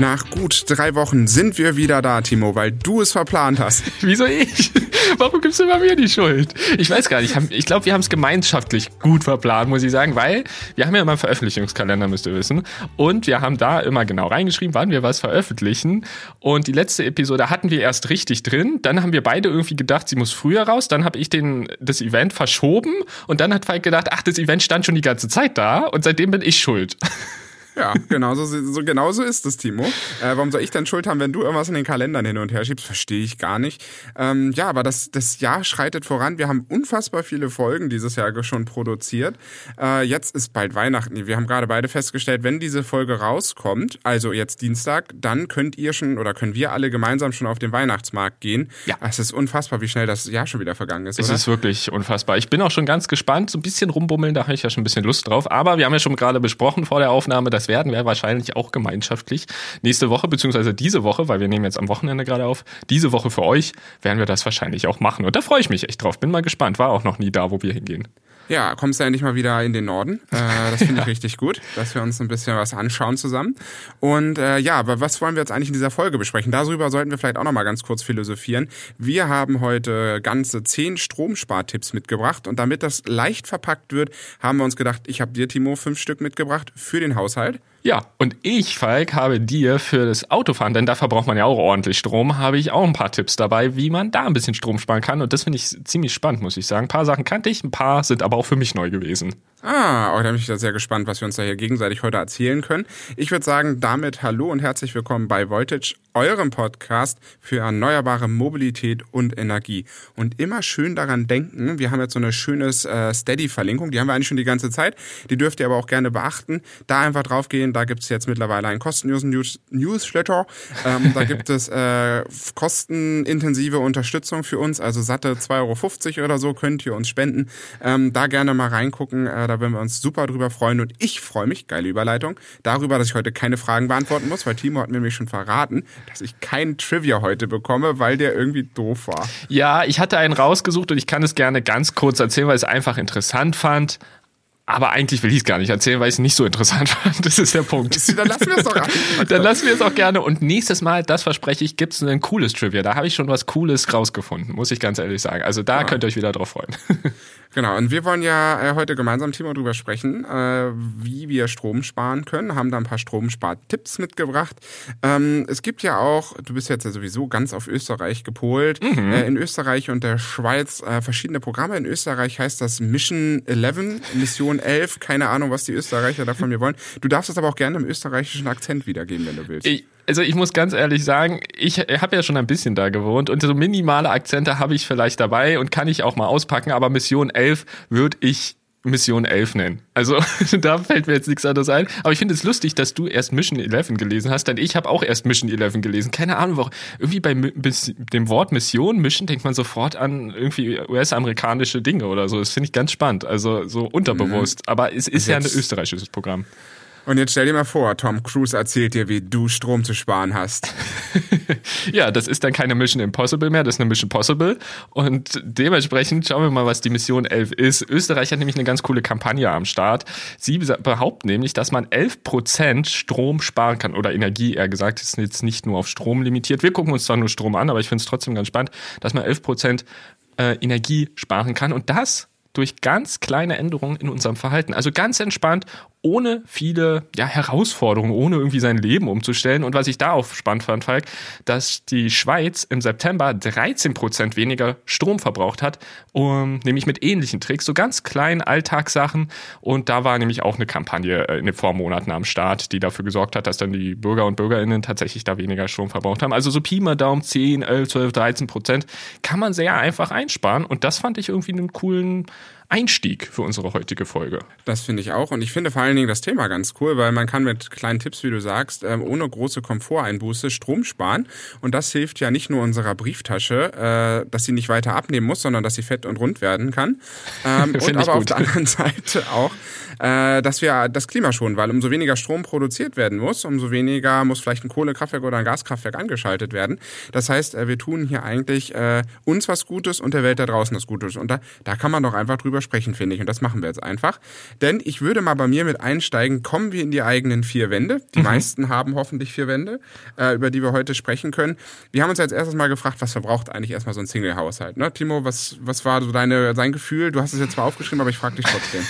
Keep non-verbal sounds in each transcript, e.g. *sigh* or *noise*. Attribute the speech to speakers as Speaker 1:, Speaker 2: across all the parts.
Speaker 1: Nach gut drei Wochen sind wir wieder da, Timo, weil du es verplant hast. *laughs*
Speaker 2: Wieso ich? Warum gibst du immer mir die Schuld? Ich weiß gar nicht. Ich glaube, wir haben es gemeinschaftlich gut verplant, muss ich sagen, weil wir haben ja immer einen Veröffentlichungskalender, müsst ihr wissen. Und wir haben da immer genau reingeschrieben, wann wir was veröffentlichen. Und die letzte Episode hatten wir erst richtig drin. Dann haben wir beide irgendwie gedacht, sie muss früher raus. Dann habe ich den, das Event verschoben. Und dann hat Falk gedacht, ach, das Event stand schon die ganze Zeit da. Und seitdem bin ich schuld. *laughs*
Speaker 1: Ja, genauso, so, genauso ist es, Timo. Äh, warum soll ich denn Schuld haben, wenn du irgendwas in den Kalendern hin und her schiebst? Verstehe ich gar nicht. Ähm, ja, aber das, das Jahr schreitet voran. Wir haben unfassbar viele Folgen dieses Jahr schon produziert. Äh, jetzt ist bald Weihnachten. Wir haben gerade beide festgestellt, wenn diese Folge rauskommt, also jetzt Dienstag, dann könnt ihr schon oder können wir alle gemeinsam schon auf den Weihnachtsmarkt gehen. Ja. Es ist unfassbar, wie schnell das Jahr schon wieder vergangen ist.
Speaker 2: Es oder? ist wirklich unfassbar. Ich bin auch schon ganz gespannt. So ein bisschen rumbummeln, da habe ich ja schon ein bisschen Lust drauf. Aber wir haben ja schon gerade besprochen vor der Aufnahme, dass werden wir wahrscheinlich auch gemeinschaftlich nächste Woche, beziehungsweise diese Woche, weil wir nehmen jetzt am Wochenende gerade auf, diese Woche für euch werden wir das wahrscheinlich auch machen. Und da freue ich mich echt drauf. Bin mal gespannt. War auch noch nie da, wo wir hingehen.
Speaker 1: Ja, kommst du endlich mal wieder in den Norden. Äh, das finde ich *laughs* ja. richtig gut, dass wir uns ein bisschen was anschauen zusammen. Und äh, ja, aber was wollen wir jetzt eigentlich in dieser Folge besprechen? Darüber sollten wir vielleicht auch noch mal ganz kurz philosophieren. Wir haben heute ganze zehn Stromspartipps mitgebracht und damit das leicht verpackt wird, haben wir uns gedacht, ich habe dir, Timo, fünf Stück mitgebracht für den Haushalt.
Speaker 2: Ja, und ich, Falk, habe dir für das Autofahren, denn da verbraucht man ja auch ordentlich Strom, habe ich auch ein paar Tipps dabei, wie man da ein bisschen Strom sparen kann. Und das finde ich ziemlich spannend, muss ich sagen. Ein paar Sachen kannte ich, ein paar sind aber auch für mich neu gewesen.
Speaker 1: Ah, oh, da bin ich da sehr gespannt, was wir uns da hier gegenseitig heute erzählen können. Ich würde sagen, damit hallo und herzlich willkommen bei Voltage, eurem Podcast für erneuerbare Mobilität und Energie. Und immer schön daran denken, wir haben jetzt so eine schöne äh, Steady-Verlinkung, die haben wir eigentlich schon die ganze Zeit, die dürft ihr aber auch gerne beachten. Da einfach draufgehen, da gibt es jetzt mittlerweile einen kostenlosen News Newsletter, ähm, da gibt es äh, kostenintensive Unterstützung für uns, also satte 2,50 Euro oder so könnt ihr uns spenden. Ähm, da gerne mal reingucken, äh, da würden wir uns super drüber freuen. Und ich freue mich, geile Überleitung, darüber, dass ich heute keine Fragen beantworten muss, weil Timo hat mir nämlich schon verraten, dass ich keinen Trivia heute bekomme, weil der irgendwie doof war.
Speaker 2: Ja, ich hatte einen rausgesucht und ich kann es gerne ganz kurz erzählen, weil ich es einfach interessant fand. Aber eigentlich will ich es gar nicht erzählen, weil ich es nicht so interessant *laughs* fand. Das ist der Punkt. *laughs*
Speaker 1: Dann lassen wir es doch
Speaker 2: Dann lassen wir es auch gerne. Und nächstes Mal, das verspreche ich, gibt es ein cooles Trivia. Da habe ich schon was Cooles rausgefunden, muss ich ganz ehrlich sagen. Also da ja. könnt ihr euch wieder drauf freuen. *laughs*
Speaker 1: Genau, und wir wollen ja äh, heute gemeinsam Thema drüber sprechen, äh, wie wir Strom sparen können, haben da ein paar Stromspartipps mitgebracht. Ähm, es gibt ja auch, du bist jetzt ja sowieso ganz auf Österreich gepolt, mhm. Äh, in Österreich und der Schweiz verschiedene Programme. In Österreich heißt das Mission 11, Mission 11, keine Ahnung, was die Österreicher da von mir wollen. Du darfst es aber auch gerne im österreichischen Akzent wiedergeben, wenn du willst.
Speaker 2: Ich also ich muss ganz ehrlich sagen, ich habe ja schon ein bisschen da gewohnt und so minimale Akzente habe ich vielleicht dabei und kann ich auch mal auspacken, aber Mission 11 würde ich Mission 11 nennen. Also *laughs* da fällt mir jetzt nichts anderes ein. Aber ich finde es lustig, dass du erst Mission 11 gelesen hast, denn ich habe auch erst Mission 11 gelesen. Keine Ahnung, warum. Irgendwie bei dem Wort Mission, Mission, denkt man sofort an irgendwie US-amerikanische Dinge oder so. Das finde ich ganz spannend. Also so unterbewusst. Mhm. Aber es ist jetzt. ja ein österreichisches Programm.
Speaker 1: Und jetzt stell dir mal vor, Tom Cruise erzählt dir, wie du Strom zu sparen hast. *laughs*
Speaker 2: ja, das ist dann keine Mission Impossible mehr, das ist eine Mission Possible. Und dementsprechend schauen wir mal, was die Mission 11 ist. Österreich hat nämlich eine ganz coole Kampagne am Start. Sie behaupten nämlich, dass man 11% Strom sparen kann, oder Energie eher gesagt, ist jetzt nicht nur auf Strom limitiert. Wir gucken uns zwar nur Strom an, aber ich finde es trotzdem ganz spannend, dass man 11% äh, Energie sparen kann. Und das durch ganz kleine Änderungen in unserem Verhalten. Also ganz entspannt, ohne viele ja, Herausforderungen, ohne irgendwie sein Leben umzustellen. Und was ich da auch spannend fand, Falk, dass die Schweiz im September 13 Prozent weniger Strom verbraucht hat, um, nämlich mit ähnlichen Tricks, so ganz kleinen Alltagssachen. Und da war nämlich auch eine Kampagne äh, in den Vormonaten am Start, die dafür gesorgt hat, dass dann die Bürger und Bürgerinnen tatsächlich da weniger Strom verbraucht haben. Also so Pi mal Daumen 10, 11, 12, 13 Prozent kann man sehr einfach einsparen. Und das fand ich irgendwie einen coolen Einstieg für unsere heutige Folge.
Speaker 1: Das finde ich auch. Und ich finde vor allen Dingen das Thema ganz cool, weil man kann mit kleinen Tipps, wie du sagst, ähm, ohne große Komforteinbuße Strom sparen. Und das hilft ja nicht nur unserer Brieftasche, äh, dass sie nicht weiter abnehmen muss, sondern dass sie fett und rund werden kann. *laughs* Ähm, und aber auf der anderen *laughs* Seite auch, äh, dass wir das Klima schonen, weil umso weniger Strom produziert werden muss, umso weniger muss vielleicht ein Kohlekraftwerk oder ein Gaskraftwerk angeschaltet werden. Das heißt, wir tun hier eigentlich uns was Gutes und der Welt da draußen was Gutes. Und da, da kann man doch einfach drüber drüber sprechen, finde ich. Und das machen wir jetzt einfach. Denn ich würde mal bei mir mit einsteigen, kommen wir in die eigenen vier Wände. Die mhm. meisten haben hoffentlich vier Wände, äh, über die wir heute sprechen können. Wir haben uns als erstes mal gefragt, was verbraucht eigentlich erstmal so ein Single-Haushalt? Ne? Timo, was, was war so deine, dein Gefühl? Du hast es jetzt zwar aufgeschrieben, aber ich frage dich trotzdem.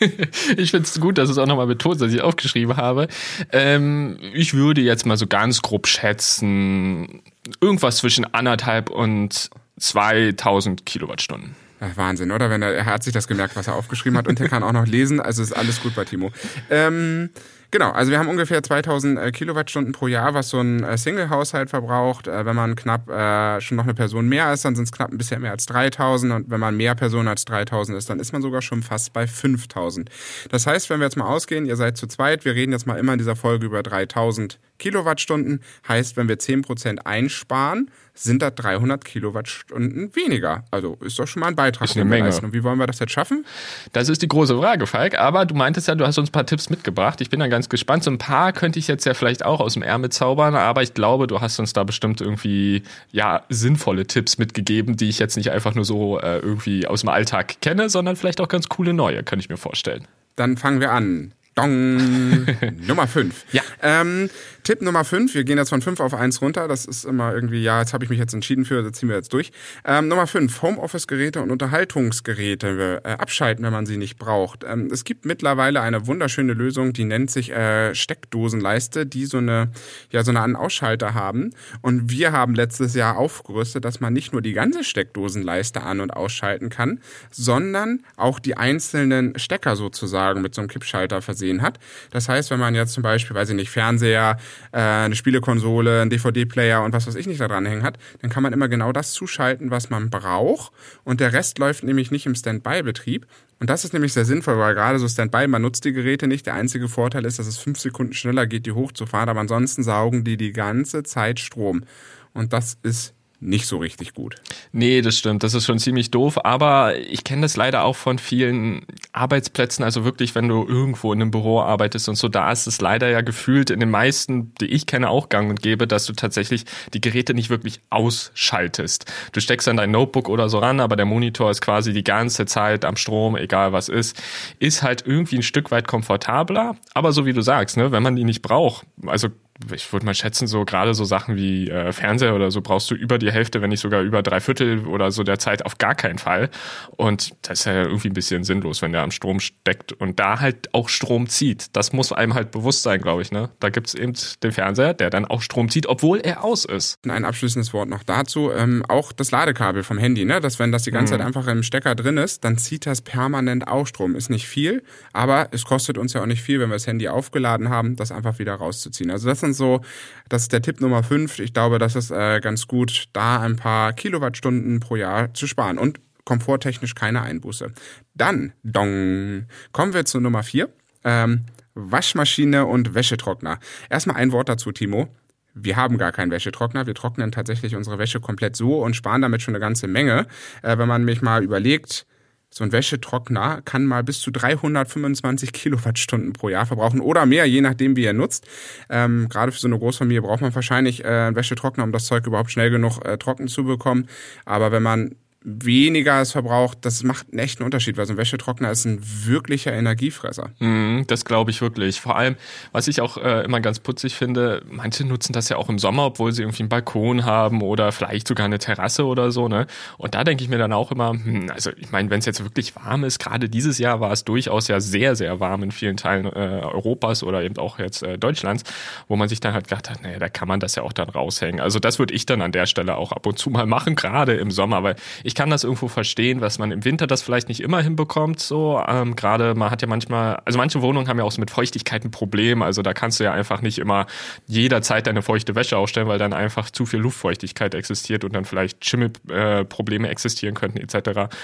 Speaker 1: *laughs*
Speaker 2: ich finde es gut, dass es auch nochmal betont, dass ich aufgeschrieben habe. Ähm, ich würde jetzt mal so ganz grob schätzen, irgendwas zwischen anderthalb und 2000 Kilowattstunden.
Speaker 1: Ach, Wahnsinn, oder? Wenn er, er hat sich das gemerkt, was er aufgeschrieben hat und er kann auch noch lesen. Also ist alles gut bei Timo. Ähm, Genau, also wir haben ungefähr 2000 äh, Kilowattstunden pro Jahr, was so ein äh, Single-Haushalt verbraucht. Äh, wenn man knapp äh, schon noch eine Person mehr ist, dann sind es knapp ein bisschen mehr als 3000 und wenn man mehr Personen als 3000 ist, dann ist man sogar schon fast bei 5000. Das heißt, wenn wir jetzt mal ausgehen, ihr seid zu zweit, wir reden jetzt mal immer in dieser Folge über 3000 Kilowattstunden, heißt, wenn wir 10% einsparen, sind da 300 Kilowattstunden weniger. Also ist doch schon mal ein Beitrag.
Speaker 2: Ist eine Menge.
Speaker 1: Und wie wollen wir das jetzt schaffen?
Speaker 2: Das ist die große Frage, Falk. Aber du meintest ja, du hast uns ein paar Tipps mitgebracht. Ich bin da ganz gespannt. So ein paar könnte ich jetzt ja vielleicht auch aus dem Ärmel zaubern, aber ich glaube, du hast uns da bestimmt irgendwie ja sinnvolle Tipps mitgegeben, die ich jetzt nicht einfach nur so äh, irgendwie aus dem Alltag kenne, sondern vielleicht auch ganz coole neue, kann ich mir vorstellen.
Speaker 1: Dann fangen wir an. Dong. *laughs* Nummer 5.
Speaker 2: Ja.
Speaker 1: Ähm, Tipp Nummer 5, wir gehen jetzt von 5 auf 1 runter. Das ist immer irgendwie, ja, jetzt habe ich mich jetzt entschieden für, das ziehen wir jetzt durch. Ähm, Nummer 5, Homeoffice-Geräte und Unterhaltungsgeräte äh, abschalten, wenn man sie nicht braucht. Ähm, es gibt mittlerweile eine wunderschöne Lösung, die nennt sich äh, Steckdosenleiste, die so eine, ja, so eine An- Ausschalter haben. Und wir haben letztes Jahr aufgerüstet, dass man nicht nur die ganze Steckdosenleiste an- und ausschalten kann, sondern auch die einzelnen Stecker sozusagen mit so einem Kippschalter versehen hat. Das heißt, wenn man jetzt zum Beispiel, weiß ich nicht, Fernseher, äh, eine Spielekonsole, ein DVD-Player und was weiß ich nicht da dran hängen hat, dann kann man immer genau das zuschalten, was man braucht. Und der Rest läuft nämlich nicht im Standby-Betrieb. Und das ist nämlich sehr sinnvoll, weil gerade so Standby, man nutzt die Geräte nicht. Der einzige Vorteil ist, dass es fünf Sekunden schneller geht, die hochzufahren, aber ansonsten saugen die die ganze Zeit Strom. Und das ist nicht so richtig gut.
Speaker 2: Nee, das stimmt. Das ist schon ziemlich doof. Aber ich kenne das leider auch von vielen Arbeitsplätzen. Also wirklich, wenn du irgendwo in einem Büro arbeitest und so, da ist es leider ja gefühlt in den meisten, die ich kenne, auch gang und gäbe, dass du tatsächlich die Geräte nicht wirklich ausschaltest. Du steckst dann dein Notebook oder so ran, aber der Monitor ist quasi die ganze Zeit am Strom, egal was ist. Ist halt irgendwie ein Stück weit komfortabler. Aber so wie du sagst, ne, wenn man die nicht braucht, also ich würde mal schätzen, so gerade so Sachen wie äh, Fernseher oder so brauchst du über die Hälfte, wenn nicht sogar über drei Viertel oder so der Zeit auf gar keinen Fall. Und das ist ja irgendwie ein bisschen sinnlos, wenn der am Strom steckt und da halt auch Strom zieht. Das muss einem halt bewusst sein, glaube ich. Ne? Da gibt's eben den Fernseher, der dann auch Strom zieht, obwohl er aus ist.
Speaker 1: Ein abschließendes Wort noch dazu. Ähm, auch das Ladekabel vom Handy, ne? dass wenn das die ganze mhm. Zeit einfach im Stecker drin ist, dann zieht das permanent auch Strom. Ist nicht viel, aber es kostet uns ja auch nicht viel, wenn wir das Handy aufgeladen haben, das einfach wieder rauszuziehen. Also das sind so, das ist der Tipp Nummer 5. Ich glaube, das ist äh, ganz gut, da ein paar Kilowattstunden pro Jahr zu sparen und komforttechnisch keine Einbuße. Dann, dong, kommen wir zu Nummer 4. Ähm, Waschmaschine und Wäschetrockner. Erstmal ein Wort dazu, Timo. Wir haben gar keinen Wäschetrockner. Wir trocknen tatsächlich unsere Wäsche komplett so und sparen damit schon eine ganze Menge. Äh, wenn man mich mal überlegt, so ein Wäschetrockner kann mal bis zu 325 Kilowattstunden pro Jahr verbrauchen oder mehr, je nachdem, wie er nutzt. Ähm, gerade für so eine Großfamilie braucht man wahrscheinlich äh, einen Wäschetrockner, um das Zeug überhaupt schnell genug äh, trocken zu bekommen. Aber wenn man weniger es verbraucht, das macht einen echten Unterschied, weil so ein Wäschetrockner ist ein wirklicher Energiefresser.
Speaker 2: Mm, das glaube ich wirklich. Vor allem, was ich auch äh, immer ganz putzig finde, manche nutzen das ja auch im Sommer, obwohl sie irgendwie einen Balkon haben oder vielleicht sogar eine Terrasse oder so, ne? Und da denke ich mir dann auch immer, hm, also ich meine, wenn es jetzt wirklich warm ist, gerade dieses Jahr war es durchaus ja sehr, sehr warm in vielen Teilen äh, Europas oder eben auch jetzt äh, Deutschlands, wo man sich dann halt gedacht hat, naja, da kann man das ja auch dann raushängen. Also das würde ich dann an der Stelle auch ab und zu mal machen, gerade im Sommer, weil ich ich kann das irgendwo verstehen, was man im Winter das vielleicht nicht immer hinbekommt. So ähm, gerade man hat ja manchmal, also manche Wohnungen haben ja auch so mit Feuchtigkeit ein Problem. Also da kannst du ja einfach nicht immer jederzeit deine feuchte Wäsche aufstellen, weil dann einfach zu viel Luftfeuchtigkeit existiert und dann vielleicht Schimmelprobleme äh, existieren könnten etc.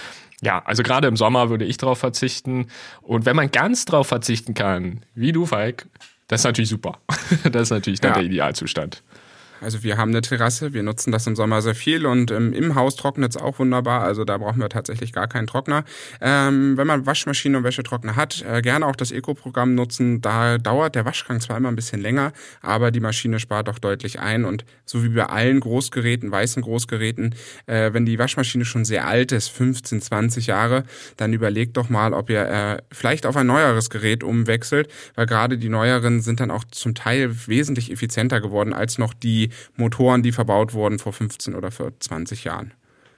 Speaker 2: Ja, also gerade im Sommer würde ich darauf verzichten. Und wenn man ganz darauf verzichten kann, wie du, Falk, das ist natürlich super. *laughs* Das ist natürlich dann ja. der Idealzustand.
Speaker 1: Also wir haben eine Terrasse, wir nutzen das im Sommer sehr viel und ähm, im Haus trocknet es auch wunderbar. Also da brauchen wir tatsächlich gar keinen Trockner. Ähm, wenn man Waschmaschine und Wäschetrockner hat, äh, gerne auch das Eco-Programm nutzen. Da dauert der Waschgang zwar immer ein bisschen länger, aber die Maschine spart doch deutlich ein. Und so wie bei allen Großgeräten, weißen Großgeräten, äh, wenn die Waschmaschine schon sehr alt ist, 15, 20 Jahre, dann überlegt doch mal, ob ihr äh, vielleicht auf ein neueres Gerät umwechselt, weil gerade die neueren sind dann auch zum Teil wesentlich effizienter geworden als noch die Motoren, die verbaut wurden vor 15 oder vor 20 Jahren.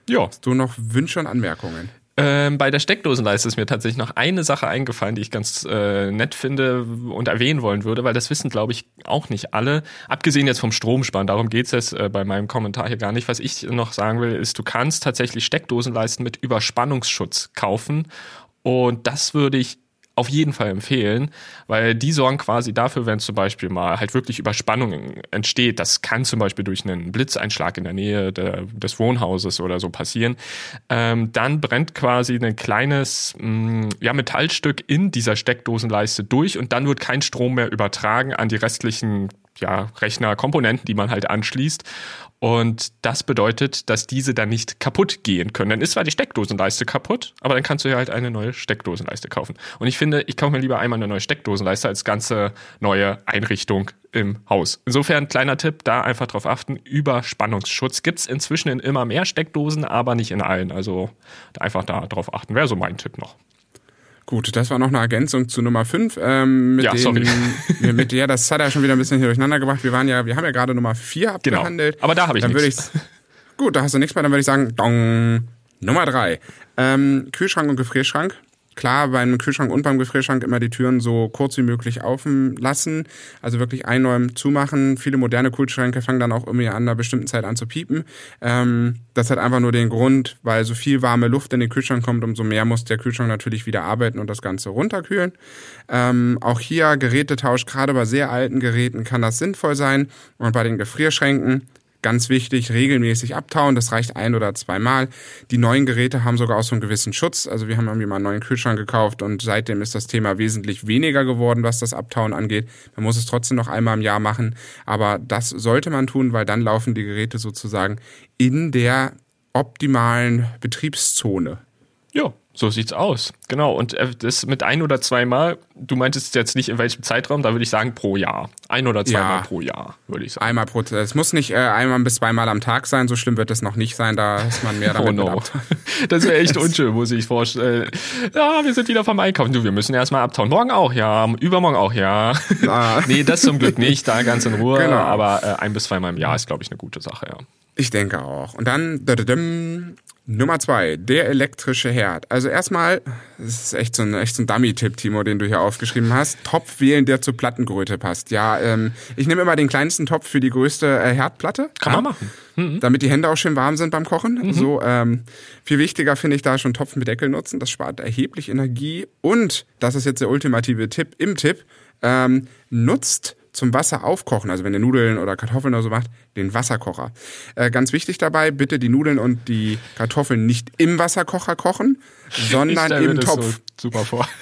Speaker 1: Ja. Hast du noch Wünsche und Anmerkungen?
Speaker 2: Ähm, bei der Steckdosenleiste ist mir tatsächlich noch eine Sache eingefallen, die ich ganz äh, nett finde und erwähnen wollen würde, weil das wissen, glaube ich, auch nicht alle. Abgesehen jetzt vom Stromsparen, darum geht's jetzt äh, bei meinem Kommentar hier gar nicht. Was ich noch sagen will, ist, du kannst tatsächlich Steckdosenleisten mit Überspannungsschutz kaufen. Und das würde ich auf jeden Fall empfehlen, weil die sorgen quasi dafür, wenn zum Beispiel mal halt wirklich Überspannung entsteht, das kann zum Beispiel durch einen Blitzeinschlag in der Nähe der, des Wohnhauses oder so passieren, ähm, dann brennt quasi ein kleines mh, mm, ja, Metallstück in dieser Steckdosenleiste durch und dann wird kein Strom mehr übertragen an die restlichen ja, Rechnerkomponenten, die man halt anschließt. Und das bedeutet, dass diese dann nicht kaputt gehen können. Dann ist zwar die Steckdosenleiste kaputt, aber dann kannst du ja halt eine neue Steckdosenleiste kaufen. Und ich finde, ich kaufe mir lieber einmal eine neue Steckdosenleiste als ganze neue Einrichtung im Haus. Insofern, kleiner Tipp, da einfach drauf achten. Überspannungsschutz gibt's inzwischen in immer mehr Steckdosen, aber nicht in allen. Also einfach da drauf achten. Wäre so mein Tipp noch.
Speaker 1: Gut, das war noch eine Ergänzung zu Nummer 5. Ähm, mit ja, den, sorry. mit der, das hat er schon wieder ein bisschen hier durcheinander gemacht. Wir waren ja, wir haben ja gerade Nummer 4 genau. abgehandelt.
Speaker 2: Genau. Aber da habe ich
Speaker 1: dann nichts. Gut, da hast du nichts mehr, dann würde ich sagen, dong, Nummer 3. Ähm, Kühlschrank und Gefrierschrank klar beim Kühlschrank und beim Gefrierschrank immer die Türen so kurz wie möglich offen lassen. Also wirklich einräumen, zumachen. Viele moderne Kühlschränke fangen dann auch irgendwie an einer bestimmten Zeit an zu piepen. Ähm, das hat einfach nur den Grund, weil so viel warme Luft in den Kühlschrank kommt, umso mehr muss der Kühlschrank natürlich wieder arbeiten und das Ganze runterkühlen. Ähm, auch hier Gerätetausch, gerade bei sehr alten Geräten kann das sinnvoll sein. Und bei den Gefrierschränken Ganz wichtig, regelmäßig abtauen. Das reicht ein oder zweimal. Die neuen Geräte haben sogar auch so einen gewissen Schutz. Also wir haben irgendwie mal einen neuen Kühlschrank gekauft und seitdem ist das Thema wesentlich weniger geworden, was das Abtauen angeht. Man muss es trotzdem noch einmal im Jahr machen. Aber das sollte man tun, weil dann laufen die Geräte sozusagen in der optimalen Betriebszone.
Speaker 2: Ja, so sieht's aus. Genau. Und äh, das mit ein oder zweimal, du meintest jetzt nicht in welchem Zeitraum, da würde ich sagen pro Jahr. Ein oder zweimal ja, pro Jahr, würde ich sagen.
Speaker 1: Einmal pro Es muss nicht äh, einmal bis zweimal am Tag sein, so schlimm wird es noch nicht sein, da ist man mehr *laughs* damit oh no. *laughs*
Speaker 2: Das wäre echt *laughs* unschön, muss ich vorstellen. Ja, wir sind wieder vom Einkaufen. Du, wir müssen erstmal abtauen. Morgen auch, ja. Übermorgen auch, ja. Ah. nee, das zum Glück nicht, da ganz in Ruhe. Genau. Aber äh, ein bis zweimal im Jahr ist, glaube ich, eine gute Sache, ja.
Speaker 1: Ich denke auch. Und dann Nummer zwei, der elektrische Herd. Also erstmal, das ist echt so ein, echt so ein Dummy-Tipp, Timo, den du hier aufgeschrieben hast. Topf wählen, der zur Plattengröße passt. Ja, ähm, ich nehme immer den kleinsten Topf für die größte äh, Herdplatte.
Speaker 2: Kann man machen.
Speaker 1: Mhm. Damit die Hände auch schön warm sind beim Kochen. Mhm. So, ähm, viel wichtiger finde ich da schon Topf mit Deckel nutzen. Das spart erheblich Energie. Und, das ist jetzt der ultimative Tipp im Tipp, ähm, nutzt zum Wasser aufkochen, also wenn ihr Nudeln oder Kartoffeln oder so macht, den Wasserkocher. Äh, ganz wichtig dabei, bitte die Nudeln und die Kartoffeln nicht im Wasserkocher kochen, *laughs* sondern im Topf.
Speaker 2: So super vor. *laughs*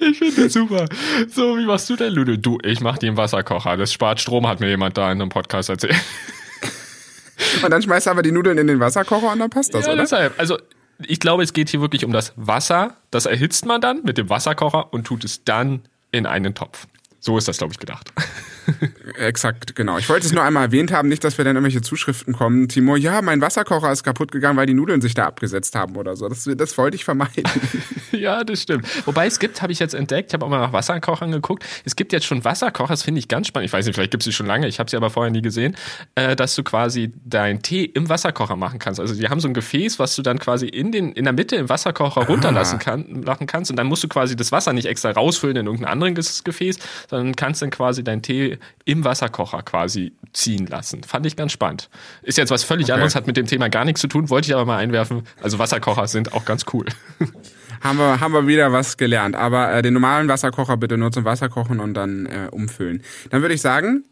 Speaker 2: Ich finde das super. So, wie machst du denn, Nudeln? Du, ich mach die im Wasserkocher. Das spart Strom, hat mir jemand da in einem Podcast erzählt. *laughs*
Speaker 1: Und dann schmeißt du aber die Nudeln in den Wasserkocher und dann passt das, ja, oder?
Speaker 2: Deshalb. Also, ich glaube, es geht hier wirklich um das Wasser. Das erhitzt man dann mit dem Wasserkocher und tut es dann in einen Topf. So ist das, glaube ich, gedacht.
Speaker 1: Exakt, genau. Ich wollte es nur einmal erwähnt haben, nicht, dass wir dann irgendwelche Zuschriften kommen. Timo, ja, mein Wasserkocher ist kaputt gegangen, weil die Nudeln sich da abgesetzt haben oder so. Das, das wollte ich vermeiden. *laughs*
Speaker 2: ja, das stimmt. Wobei es gibt, habe ich jetzt entdeckt, ich habe auch mal nach Wasserkochern geguckt. Es gibt jetzt schon Wasserkocher, das finde ich ganz spannend. Ich weiß nicht, vielleicht gibt es sie schon lange, ich habe sie aber vorher nie gesehen, äh, dass du quasi deinen Tee im Wasserkocher machen kannst. Also die haben so ein Gefäß, was du dann quasi in, den, in der Mitte im Wasserkocher runterlassen kann, machen kannst. Und dann musst du quasi das Wasser nicht extra rausfüllen in irgendein anderes Gefäß, sondern kannst dann quasi deinen Tee im Wasserkocher quasi ziehen lassen. Fand ich ganz spannend. Ist jetzt was völlig okay. anderes, hat mit dem Thema gar nichts zu tun, wollte ich aber mal einwerfen. Also Wasserkocher sind auch ganz cool. *laughs*
Speaker 1: haben wir, haben wir wieder was gelernt. Aber äh, den normalen Wasserkocher bitte nur zum Wasserkochen und dann äh, umfüllen. Dann würde ich sagen,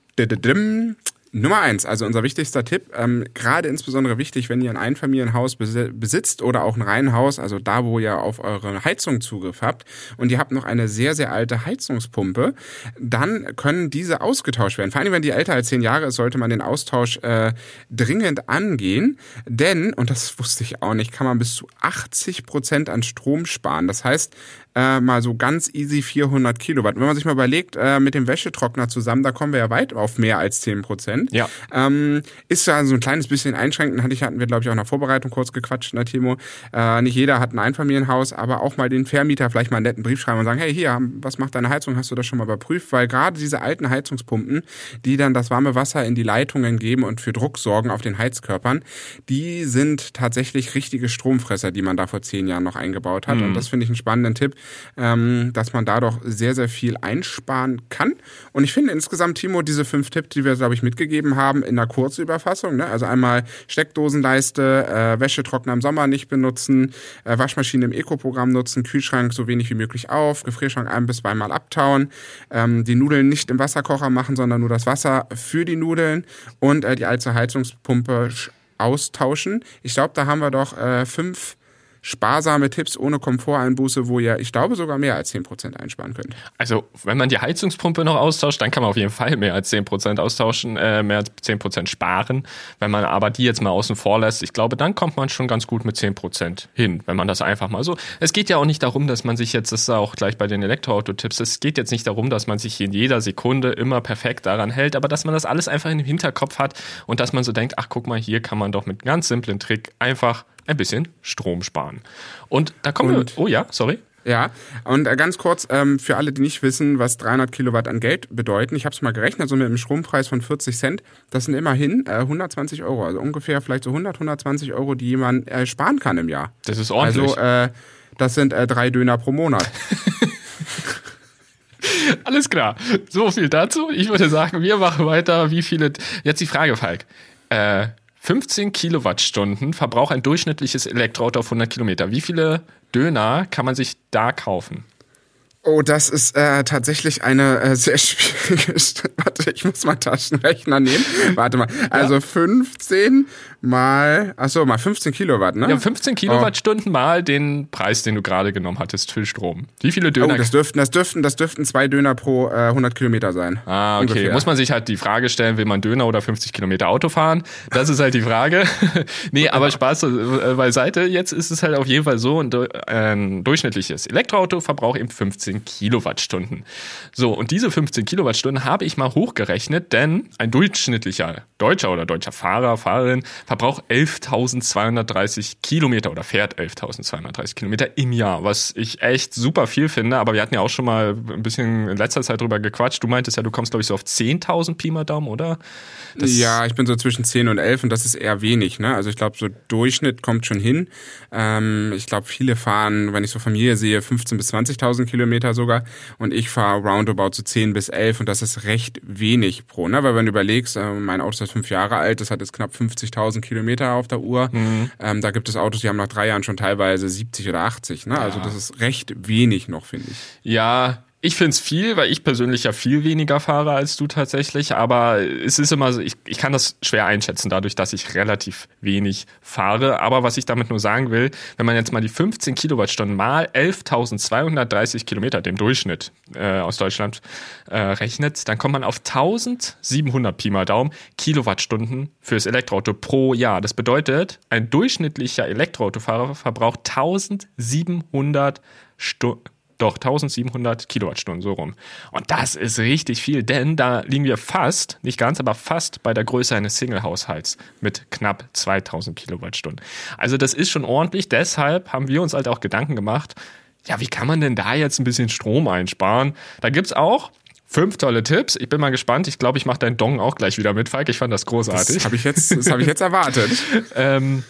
Speaker 1: Nummer eins, also unser wichtigster Tipp, ähm, gerade insbesondere wichtig, wenn ihr ein Einfamilienhaus besitzt oder auch ein Reihenhaus, also da, wo ihr auf eure Heizung Zugriff habt und ihr habt noch eine sehr, sehr alte Heizungspumpe, dann können diese ausgetauscht werden. Vor allem, wenn die älter als zehn Jahre ist, sollte man den Austausch äh, dringend angehen, denn, und das *laughs* wusste ich auch nicht, kann man bis zu 80 Prozent an Strom sparen. Das heißt, äh, mal so ganz easy 400 Kilowatt. Wenn man sich mal überlegt, äh, mit dem Wäschetrockner zusammen, da kommen wir ja weit auf mehr als 10 Prozent.
Speaker 2: Ja.
Speaker 1: Ähm, ist ja so ein kleines bisschen einschränkend, hatte ich, hatten wir, glaube ich, auch in der Vorbereitung kurz gequatscht, ne, Timo. Äh, nicht jeder hat ein Einfamilienhaus, aber auch mal den Vermieter vielleicht mal einen netten Brief schreiben und sagen, hey, hier, was macht deine Heizung? Hast du das schon mal überprüft? Weil gerade diese alten Heizungspumpen, die dann das warme Wasser in die Leitungen geben und für Druck sorgen auf den Heizkörpern, die sind tatsächlich richtige Stromfresser, die man da vor zehn Jahren noch eingebaut hat. Mhm. Und das finde ich einen spannenden Tipp, ähm, dass man da doch sehr, sehr viel einsparen kann. Und ich finde insgesamt, Timo, diese fünf Tipps, die wir, glaube ich, mitgegeben haben, in einer Kurzüberfassung, ne? also einmal Steckdosenleiste, äh, Wäschetrockner im Sommer nicht benutzen, äh, Waschmaschine im Eco-Programm nutzen, Kühlschrank so wenig wie möglich auf, Gefrierschrank ein bis zweimal abtauen, ähm, die Nudeln nicht im Wasserkocher machen, sondern nur das Wasser für die Nudeln und äh, die alte Heizungspumpe austauschen. Ich glaube, da haben wir doch äh, fünf sparsame Tipps ohne Komforteinbuße, wo ihr, ich glaube, sogar mehr als 10% einsparen könnt.
Speaker 2: Also, wenn man die Heizungspumpe noch austauscht, dann kann man auf jeden Fall mehr als 10% austauschen, äh, mehr als 10% sparen. Wenn man aber die jetzt mal außen vor lässt, ich glaube, dann kommt man schon ganz gut mit 10% hin, wenn man das einfach mal so. Es geht ja auch nicht darum, dass man sich jetzt, das ist auch gleich bei den Elektroauto-Tipps, es geht jetzt nicht darum, dass man sich in jeder Sekunde immer perfekt daran hält, aber dass man das alles einfach in dem Hinterkopf hat und dass man so denkt, ach guck mal, hier kann man doch mit ganz simplen Trick einfach ein bisschen Strom sparen. Und da kommen und, wir. Oh ja, sorry.
Speaker 1: Ja, und äh, ganz kurz ähm, für alle, die nicht wissen, was 300 Kilowatt an Geld bedeuten. Ich habe es mal gerechnet, so mit einem Strompreis von 40 Cent. Das sind immerhin äh, 120 Euro, also ungefähr vielleicht so 100, 120 Euro, die man äh, sparen kann im Jahr.
Speaker 2: Das ist ordentlich.
Speaker 1: Also äh, das sind äh, drei Döner pro Monat. *laughs* *laughs*
Speaker 2: Alles klar. So viel dazu. Ich würde sagen, wir machen weiter. Wie viele? Jetzt die Frage, Falk. Äh, 15 Kilowattstunden Verbrauch ein durchschnittliches Elektroauto auf 100 Kilometer. Wie viele Döner kann man sich da kaufen?
Speaker 1: Oh, das ist äh, tatsächlich eine äh, sehr *laughs* schwierige. Warte, ich muss mal Taschenrechner nehmen. Warte mal. Also ja. 15 mal, achso, mal 15 Kilowatt, ne?
Speaker 2: Ja, 15 Kilowattstunden oh. mal den Preis, den du gerade genommen hattest für Strom. Wie viele Döner?
Speaker 1: Oh, das dürften, das dürften, das dürften zwei Döner pro äh, 100 Kilometer sein.
Speaker 2: Ah, okay. Ungefähr. Muss man sich halt die Frage stellen, will man Döner oder 50 Kilometer Auto fahren? Das ist halt die Frage. *laughs* nee, aber Spaß äh, beiseite. Jetzt ist es halt auf jeden Fall so, ein, äh, ein durchschnittliches Elektroauto verbraucht eben 15 Kilowattstunden. So, und diese 15 Kilowattstunden habe ich mal hochgerechnet, denn ein durchschnittlicher Deutscher oder deutscher Fahrer, Fahrerin verbraucht 11.230 Kilometer oder fährt 11.230 Kilometer im Jahr, was ich echt super viel finde. Aber wir hatten ja auch schon mal ein bisschen in letzter Zeit drüber gequatscht. Du meintest ja, du kommst, glaube ich, so auf 10.000 Pi mal Daumen, oder?
Speaker 1: Das ja, ich bin so zwischen 10 und 11 und das ist eher wenig. Ne? Also ich glaube, so Durchschnitt kommt schon hin. Ähm, ich glaube, viele fahren, wenn ich so Familie sehe, 15.000 bis 20.000 Kilometer sogar. Und ich fahre roundabout so 10 bis 11 und das ist recht wenig pro. Ne? Weil wenn du überlegst, äh, mein Auto ist fünf Jahre alt, das hat jetzt knapp 50.000 Kilometer auf der Uhr. Mhm. Ähm, da gibt es Autos, die haben nach drei Jahren schon teilweise 70 oder 80. Ne? Also ja. Also das ist recht wenig noch, finde ich.
Speaker 2: Ja, ich finde es viel, weil ich persönlich ja viel weniger fahre als du tatsächlich, aber es ist immer so, ich, ich kann das schwer einschätzen, dadurch, dass ich relativ wenig fahre. Aber was ich damit nur sagen will, wenn man jetzt mal die 15 Kilowattstunden mal 11.230 Kilometer, dem Durchschnitt äh, aus Deutschland, äh, rechnet, dann kommt man auf 1.700 Pi mal Daumen Kilowattstunden fürs Elektroauto pro Jahr. Das bedeutet, ein durchschnittlicher Elektroautofahrer verbraucht 1.700 Stunden doch, 1700 Kilowattstunden, so rum. Und das ist richtig viel, denn da liegen wir fast, nicht ganz, aber fast bei der Größe eines Single-Haushalts mit knapp 2000 Kilowattstunden. Also das ist schon ordentlich, deshalb haben wir uns halt auch Gedanken gemacht, ja, wie kann man denn da jetzt ein bisschen Strom einsparen? Da gibt's auch Fünf tolle Tipps. Ich bin mal gespannt. Ich glaube, ich mache deinen Dong auch gleich wieder mit, Falk. Ich fand das großartig.
Speaker 1: Das habe ich jetzt, das habe ich jetzt erwartet. *laughs*
Speaker 2: ähm,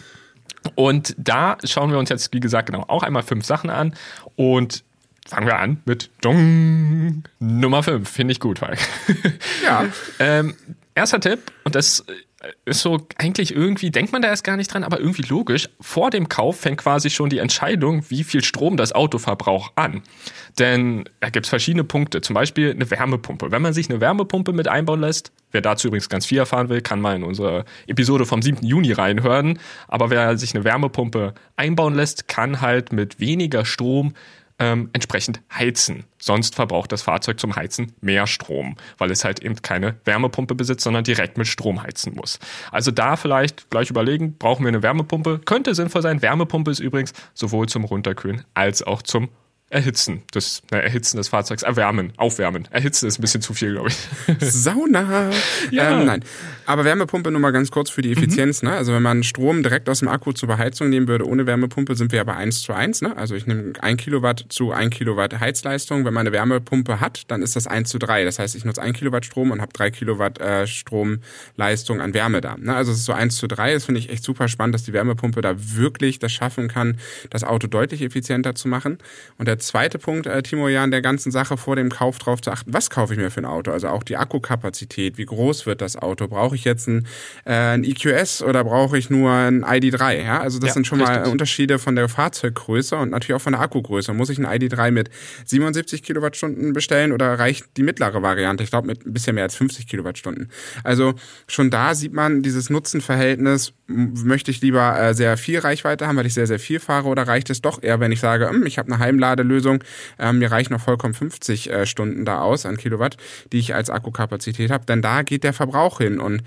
Speaker 2: und da schauen wir uns jetzt, wie gesagt, genau auch einmal fünf Sachen an. Und fangen wir an mit Dong Nummer 5. Finde ich gut, Falk. *laughs*
Speaker 1: Ja.
Speaker 2: ähm, erster Tipp, und das ist so, eigentlich irgendwie denkt man da erst gar nicht dran, aber irgendwie logisch. Vor dem Kauf fängt quasi schon die Entscheidung, wie viel Strom das Auto verbraucht an. Denn da gibt es verschiedene Punkte. Zum Beispiel eine Wärmepumpe. Wenn man sich eine Wärmepumpe mit einbauen lässt, Wer dazu übrigens ganz viel erfahren will, kann mal in unsere Episode vom 7. Juni reinhören. Aber wer sich eine Wärmepumpe einbauen lässt, kann halt mit weniger Strom ähm, entsprechend heizen. Sonst verbraucht das Fahrzeug zum Heizen mehr Strom, weil es halt eben keine Wärmepumpe besitzt, sondern direkt mit Strom heizen muss. Also da vielleicht gleich überlegen, brauchen wir eine Wärmepumpe? Könnte sinnvoll sein. Wärmepumpe ist übrigens sowohl zum Runterkühlen als auch zum Erhitzen des, na, Erhitzen des Fahrzeugs, erwärmen, aufwärmen. Erhitzen ist ein bisschen zu viel, glaube ich. *laughs*
Speaker 1: Sauna. ja. Ähm, nein. Aber Wärmepumpe nur mal ganz kurz für die Effizienz. Mhm. Ne? Also wenn man Strom direkt aus dem Akku zur Beheizung nehmen würde, ohne Wärmepumpe, sind wir aber eins zu eins. Ne? Also ich nehme ein Kilowatt zu ein Kilowatt Heizleistung. Wenn man eine Wärmepumpe hat, dann ist das eins zu drei. Das heißt, ich nutze ein Kilowatt Strom und habe drei Kilowatt äh, Stromleistung an Wärme da. Ne? Also es ist so eins zu drei. Das finde ich echt super spannend, dass die Wärmepumpe da wirklich das schaffen kann, das Auto deutlich effizienter zu machen. Und der zweite Punkt, äh, Timo, ja, der ganzen Sache vor dem Kauf drauf zu achten, was kaufe ich mir für ein Auto? Also auch die Akkukapazität, wie groß wird das Auto? Brauche ich jetzt ein, äh, ein EQS oder brauche ich nur ein ID3? Ja, also das ja, sind schon richtig. mal Unterschiede von der Fahrzeuggröße und natürlich auch von der Akkugröße. Muss ich ein ID3 mit 77 Kilowattstunden bestellen oder reicht die mittlere Variante? Ich glaube mit ein bisschen mehr als 50 Kilowattstunden. Also schon da sieht man dieses Nutzenverhältnis. Möchte ich lieber äh, sehr viel Reichweite haben, weil ich sehr, sehr viel fahre oder reicht es doch eher, wenn ich sage, hm, ich habe eine Heimlade Lösung. Ähm, mir reichen noch vollkommen 50 äh, Stunden da aus an Kilowatt, die ich als Akkukapazität habe. Denn da geht der Verbrauch hin und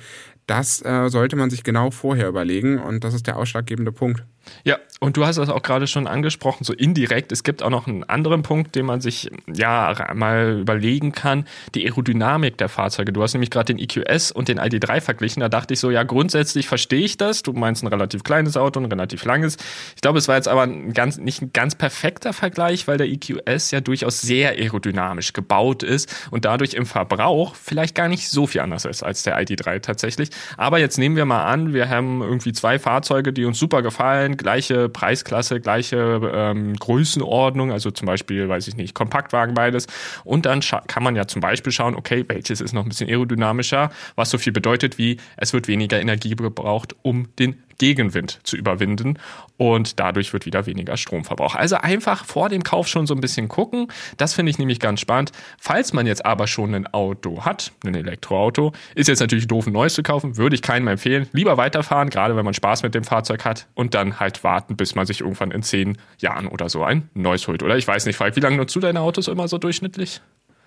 Speaker 1: das äh, sollte man sich genau vorher überlegen und das ist der ausschlaggebende Punkt.
Speaker 2: Ja, und du hast das auch gerade schon angesprochen, so indirekt. Es gibt auch noch einen anderen Punkt, den man sich ja mal überlegen kann. Die Aerodynamik der Fahrzeuge. Du hast nämlich gerade den EQS und den ID3 verglichen. Da dachte ich so, ja, grundsätzlich verstehe ich das. Du meinst ein relativ kleines Auto, ein relativ langes. Ich glaube, es war jetzt aber ein ganz, nicht ein ganz perfekter Vergleich, weil der EQS ja durchaus sehr aerodynamisch gebaut ist und dadurch im Verbrauch vielleicht gar nicht so viel anders ist als der ID3 tatsächlich. Aber jetzt nehmen wir mal an, wir haben irgendwie zwei Fahrzeuge, die uns super gefallen, gleiche Preisklasse, gleiche ähm, Größenordnung, also zum Beispiel, weiß ich nicht, Kompaktwagen beides. Und dann kann man ja zum Beispiel schauen, okay, welches ist noch ein bisschen aerodynamischer, was so viel bedeutet wie, es wird weniger Energie gebraucht, um den Gegenwind zu überwinden und dadurch wird wieder weniger Stromverbrauch. Also einfach vor dem Kauf schon so ein bisschen gucken. Das finde ich nämlich ganz spannend. Falls man jetzt aber schon ein Auto hat, ein Elektroauto, ist jetzt natürlich doof, ein neues zu kaufen, würde ich keinem empfehlen. Lieber weiterfahren, gerade wenn man Spaß mit dem Fahrzeug hat und dann halt warten, bis man sich irgendwann in zehn Jahren oder so ein neues holt. Oder ich weiß nicht, Falk, wie lange nutzt du deine Autos immer so durchschnittlich?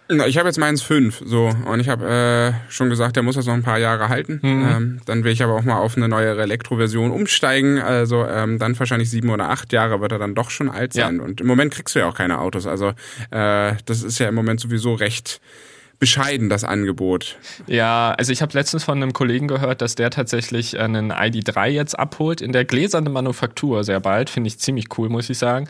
Speaker 1: Ich habe jetzt meins fünf, so und ich habe äh, schon gesagt, der muss das noch ein paar Jahre halten. Mhm. Ähm, dann will ich aber auch mal auf eine neuere Elektroversion umsteigen. Also ähm, dann wahrscheinlich sieben oder acht Jahre wird er dann doch schon alt sein. Ja. Und im Moment kriegst du ja auch keine Autos. Also äh, das ist ja im Moment sowieso recht bescheiden, das Angebot.
Speaker 2: Ja, also ich habe letztens von einem Kollegen gehört, dass der tatsächlich einen ID3 jetzt abholt in der gläsernen Manufaktur sehr bald. Finde ich ziemlich cool, muss ich sagen.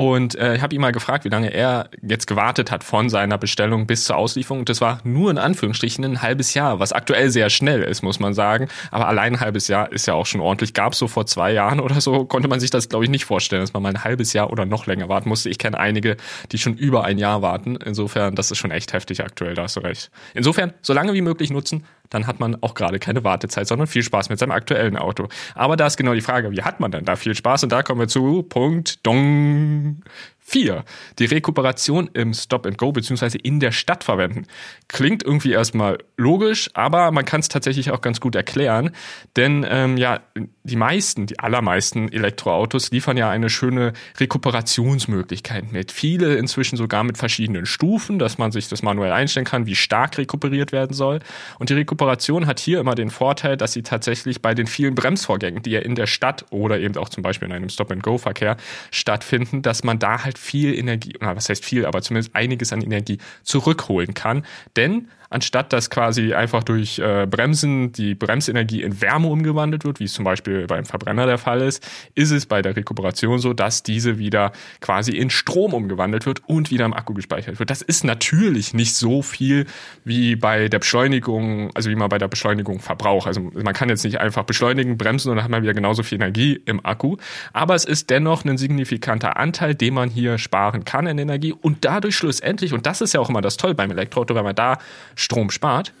Speaker 2: Und äh, ich habe ihn mal gefragt, wie lange er jetzt gewartet hat von seiner Bestellung bis zur Auslieferung. Und das war nur in Anführungsstrichen ein halbes Jahr, was aktuell sehr schnell ist, muss man sagen. Aber allein ein halbes Jahr ist ja auch schon ordentlich. Gab so vor zwei Jahren oder so, konnte man sich das, glaube ich, nicht vorstellen, dass man mal ein halbes Jahr oder noch länger warten musste. Ich kenne einige, die schon über ein Jahr warten. Insofern, das ist schon echt heftig aktuell, da hast du recht. Insofern, so lange wie möglich nutzen, dann hat man auch gerade keine Wartezeit, sondern viel Spaß mit seinem aktuellen Auto. Aber da ist genau die Frage, wie hat man denn da viel Spaß? Und da kommen wir zu Punkt Dong. 4. Die Rekuperation im Stop and Go beziehungsweise in der Stadt verwenden. Klingt irgendwie erstmal logisch, aber man kann es tatsächlich auch ganz gut erklären, denn ähm, ja, die meisten, die allermeisten Elektroautos liefern ja eine schöne Rekuperationsmöglichkeit mit. Viele inzwischen sogar mit verschiedenen Stufen, dass man sich das manuell einstellen kann, wie stark rekuperiert werden soll. Und die Rekuperation hat hier immer den Vorteil, dass sie tatsächlich bei den vielen Bremsvorgängen, die ja in der Stadt oder eben auch zum Beispiel in einem Stop and Go Verkehr stattfinden, dass man da halt viel Energie, oder was heißt viel, aber zumindest einiges an Energie zurückholen kann. Denn anstatt dass quasi einfach durch äh, Bremsen die Bremsenergie in Wärme umgewandelt wird, wie es zum Beispiel beim Verbrenner der Fall ist, ist es bei der Rekuperation so, dass diese wieder quasi in Strom umgewandelt wird und wieder im Akku gespeichert wird. Das ist natürlich nicht so viel wie bei der Beschleunigung, also wie man bei der Beschleunigung verbraucht. Also man kann jetzt nicht einfach beschleunigen, bremsen und dann hat man wieder genauso viel Energie im Akku. Aber es ist dennoch ein signifikanter Anteil, den man hier sparen kann in Energie und dadurch schlussendlich, und das ist ja auch immer das Toll beim Elektroauto, weil man da Strom spart,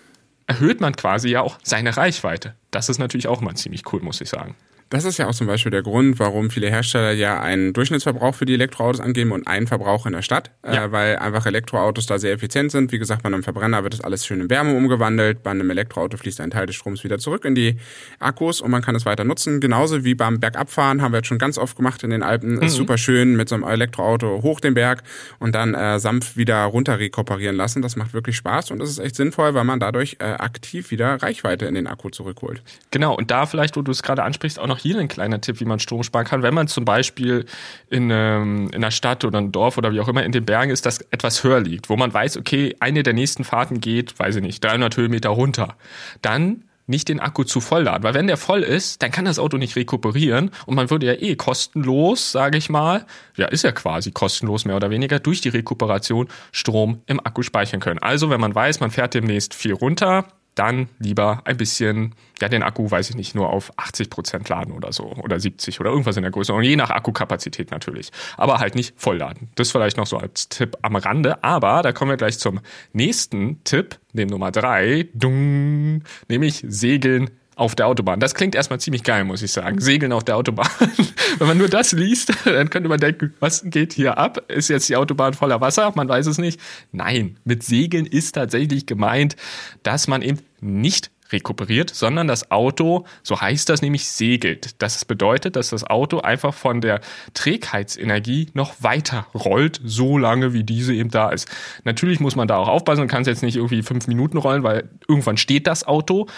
Speaker 2: erhöht man quasi ja auch seine Reichweite. Das ist natürlich auch mal ziemlich cool, muss ich sagen.
Speaker 1: Das ist ja auch zum Beispiel der Grund, warum viele Hersteller ja einen Durchschnittsverbrauch für die Elektroautos angeben und einen Verbrauch in der Stadt, äh, ja. äh, weil einfach Elektroautos da sehr effizient sind. Wie gesagt, bei einem Verbrenner wird das alles schön in Wärme umgewandelt, bei einem Elektroauto fließt ein Teil des Stroms wieder zurück in die Akkus und man kann es weiter nutzen. Genauso wie beim Bergabfahren haben wir jetzt schon ganz oft gemacht in den Alpen. Mhm. Ist super schön mit so einem Elektroauto hoch den Berg und dann äh, sanft wieder runter rekuperieren lassen. Das macht wirklich Spaß und das ist echt sinnvoll, weil man dadurch äh, aktiv wieder Reichweite in den Akku zurückholt.
Speaker 2: Genau, und da vielleicht, wo du es gerade ansprichst, auch noch hier ein kleiner Tipp, wie man Strom sparen kann. Wenn man zum Beispiel in, ähm, in einer Stadt oder einem Dorf oder wie auch immer in den Bergen ist, das etwas höher liegt, wo man weiß, okay, eine der nächsten Fahrten geht, weiß ich nicht, 300 Höhenmeter runter, dann nicht den Akku zu voll laden, weil wenn der voll ist, dann kann das Auto nicht rekuperieren und man würde ja eh kostenlos, sage ich mal, ja ist ja quasi kostenlos mehr oder weniger durch die Rekuperation Strom im Akku speichern können. Also wenn man weiß, man fährt demnächst viel runter, dann lieber ein bisschen, ja, den Akku, weiß ich nicht, nur auf 80 Prozent laden oder so oder 70 oder irgendwas in der Größe. Und je nach Akkukapazität natürlich, aber halt nicht voll. Das vielleicht noch so als Tipp am Rande, aber da kommen wir gleich zum nächsten Tipp, dem Nummer drei, dung, nämlich Segeln auf der Autobahn. Das klingt erstmal ziemlich geil, muss ich sagen. Segeln auf der Autobahn. *laughs* Wenn man nur das liest, *laughs* dann könnte man denken, was geht hier ab? Ist jetzt die Autobahn voller Wasser? Man weiß es nicht. Nein, mit Segeln ist tatsächlich gemeint, dass man eben nicht rekuperiert, sondern das Auto, so heißt das nämlich, segelt. Das bedeutet, dass das Auto einfach von der Trägheitsenergie noch weiter rollt, so lange wie diese eben da ist. Natürlich muss man da auch aufpassen und kann es jetzt nicht irgendwie fünf Minuten rollen, weil irgendwann steht das Auto.